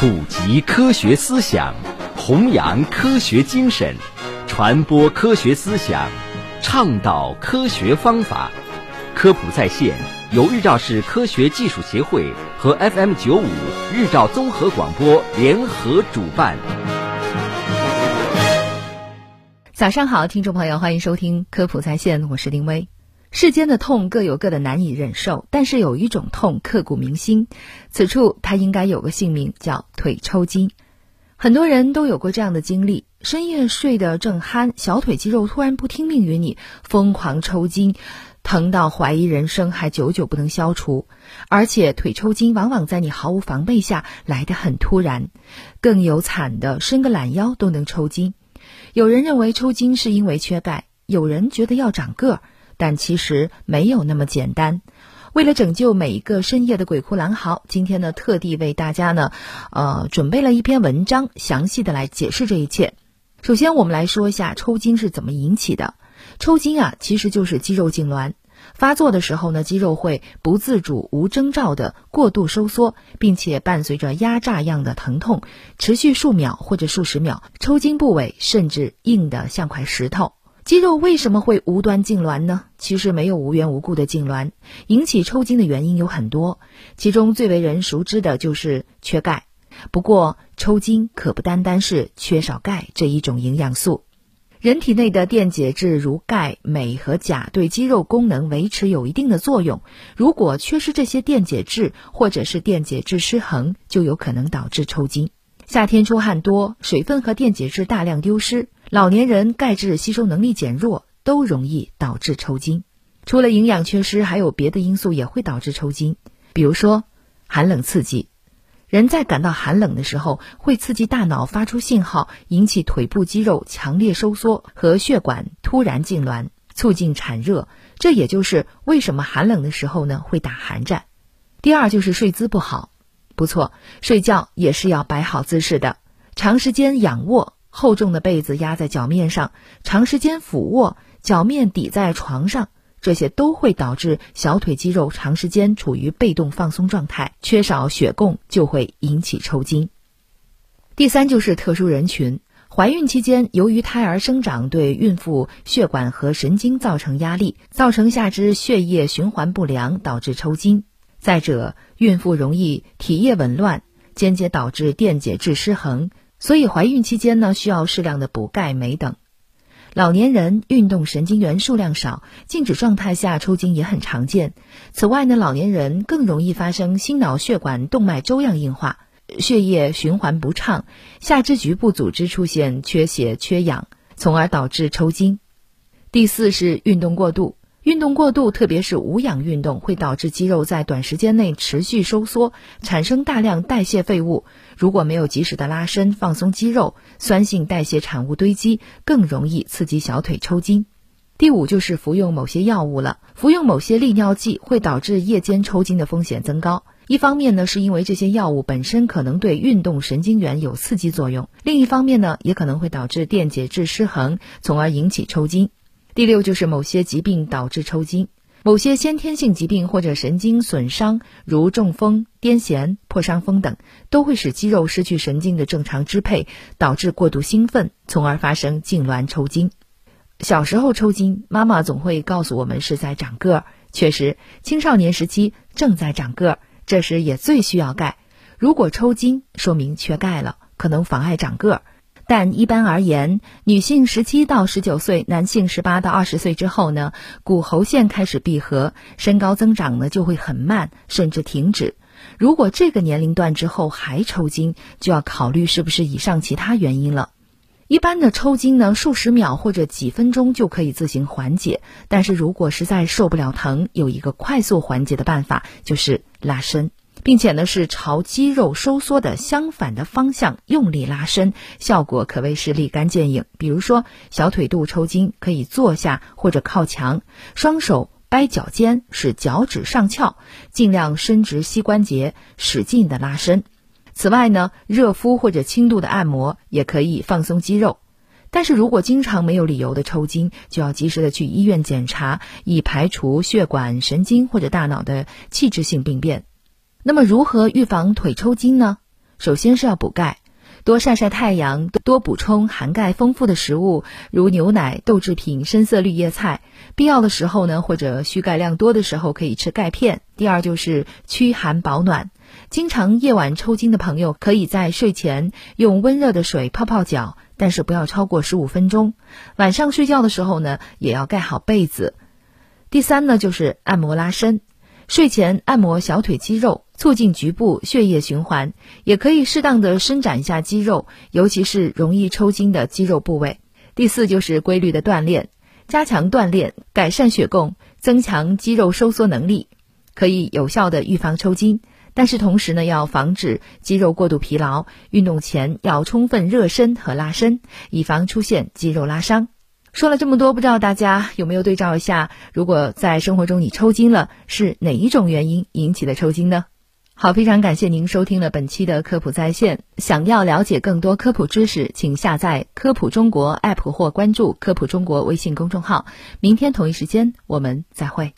普及科学思想，弘扬科学精神，传播科学思想，倡导科学方法。科普在线由日照市科学技术协会和 FM 九五日照综合广播联合主办。早上好，听众朋友，欢迎收听科普在线，我是林薇。世间的痛各有各的难以忍受，但是有一种痛刻骨铭心，此处它应该有个姓名，叫腿抽筋。很多人都有过这样的经历：深夜睡得正酣，小腿肌肉突然不听命于你，疯狂抽筋，疼到怀疑人生，还久久不能消除。而且腿抽筋往往在你毫无防备下来得很突然，更有惨的，伸个懒腰都能抽筋。有人认为抽筋是因为缺钙，有人觉得要长个儿。但其实没有那么简单。为了拯救每一个深夜的鬼哭狼嚎，今天呢，特地为大家呢，呃，准备了一篇文章，详细的来解释这一切。首先，我们来说一下抽筋是怎么引起的。抽筋啊，其实就是肌肉痉挛发作的时候呢，肌肉会不自主、无征兆的过度收缩，并且伴随着压榨样的疼痛，持续数秒或者数十秒。抽筋部位甚至硬得像块石头。肌肉为什么会无端痉挛呢？其实没有无缘无故的痉挛，引起抽筋的原因有很多，其中最为人熟知的就是缺钙。不过，抽筋可不单单是缺少钙这一种营养素，人体内的电解质如钙、镁和钾对肌肉功能维持有一定的作用。如果缺失这些电解质，或者是电解质失衡，就有可能导致抽筋。夏天出汗多，水分和电解质大量丢失。老年人钙质吸收能力减弱，都容易导致抽筋。除了营养缺失，还有别的因素也会导致抽筋，比如说寒冷刺激。人在感到寒冷的时候，会刺激大脑发出信号，引起腿部肌肉强烈收缩和血管突然痉挛，促进产热。这也就是为什么寒冷的时候呢会打寒战。第二就是睡姿不好。不错，睡觉也是要摆好姿势的，长时间仰卧。厚重的被子压在脚面上，长时间俯卧，脚面抵在床上，这些都会导致小腿肌肉长时间处于被动放松状态，缺少血供就会引起抽筋。第三就是特殊人群，怀孕期间由于胎儿生长对孕妇血管和神经造成压力，造成下肢血液循环不良，导致抽筋。再者，孕妇容易体液紊乱，间接导致电解质失衡。所以怀孕期间呢，需要适量的补钙、镁等。老年人运动神经元数量少，静止状态下抽筋也很常见。此外呢，老年人更容易发生心脑血管动脉粥样硬化，血液循环不畅，下肢局部组织出现缺血、缺氧，从而导致抽筋。第四是运动过度。运动过度，特别是无氧运动，会导致肌肉在短时间内持续收缩，产生大量代谢废物。如果没有及时的拉伸放松肌肉，酸性代谢产物堆积，更容易刺激小腿抽筋。第五就是服用某些药物了，服用某些利尿剂会导致夜间抽筋的风险增高。一方面呢，是因为这些药物本身可能对运动神经元有刺激作用；另一方面呢，也可能会导致电解质失衡，从而引起抽筋。第六就是某些疾病导致抽筋，某些先天性疾病或者神经损伤，如中风、癫痫、破伤风等，都会使肌肉失去神经的正常支配，导致过度兴奋，从而发生痉挛抽筋。小时候抽筋，妈妈总会告诉我们是在长个儿。确实，青少年时期正在长个儿，这时也最需要钙。如果抽筋，说明缺钙了，可能妨碍长个儿。但一般而言，女性十七到十九岁，男性十八到二十岁之后呢，骨骺线开始闭合，身高增长呢就会很慢，甚至停止。如果这个年龄段之后还抽筋，就要考虑是不是以上其他原因了。一般的抽筋呢，数十秒或者几分钟就可以自行缓解。但是如果实在受不了疼，有一个快速缓解的办法，就是拉伸。并且呢，是朝肌肉收缩的相反的方向用力拉伸，效果可谓是立竿见影。比如说，小腿肚抽筋，可以坐下或者靠墙，双手掰脚尖，使脚趾上翘，尽量伸直膝关节，使劲的拉伸。此外呢，热敷或者轻度的按摩也可以放松肌肉。但是如果经常没有理由的抽筋，就要及时的去医院检查，以排除血管、神经或者大脑的器质性病变。那么，如何预防腿抽筋呢？首先是要补钙，多晒晒太阳，多补充含钙丰富的食物，如牛奶、豆制品、深色绿叶菜。必要的时候呢，或者需钙量多的时候，可以吃钙片。第二就是驱寒保暖，经常夜晚抽筋的朋友，可以在睡前用温热的水泡泡脚，但是不要超过十五分钟。晚上睡觉的时候呢，也要盖好被子。第三呢，就是按摩拉伸，睡前按摩小腿肌肉，促进局部血液循环，也可以适当的伸展一下肌肉，尤其是容易抽筋的肌肉部位。第四就是规律的锻炼，加强锻炼，改善血供，增强肌肉收缩能力，可以有效的预防抽筋。但是同时呢，要防止肌肉过度疲劳，运动前要充分热身和拉伸，以防出现肌肉拉伤。说了这么多，不知道大家有没有对照一下？如果在生活中你抽筋了，是哪一种原因引起的抽筋呢？好，非常感谢您收听了本期的科普在线。想要了解更多科普知识，请下载科普中国 app 或关注科普中国微信公众号。明天同一时间，我们再会。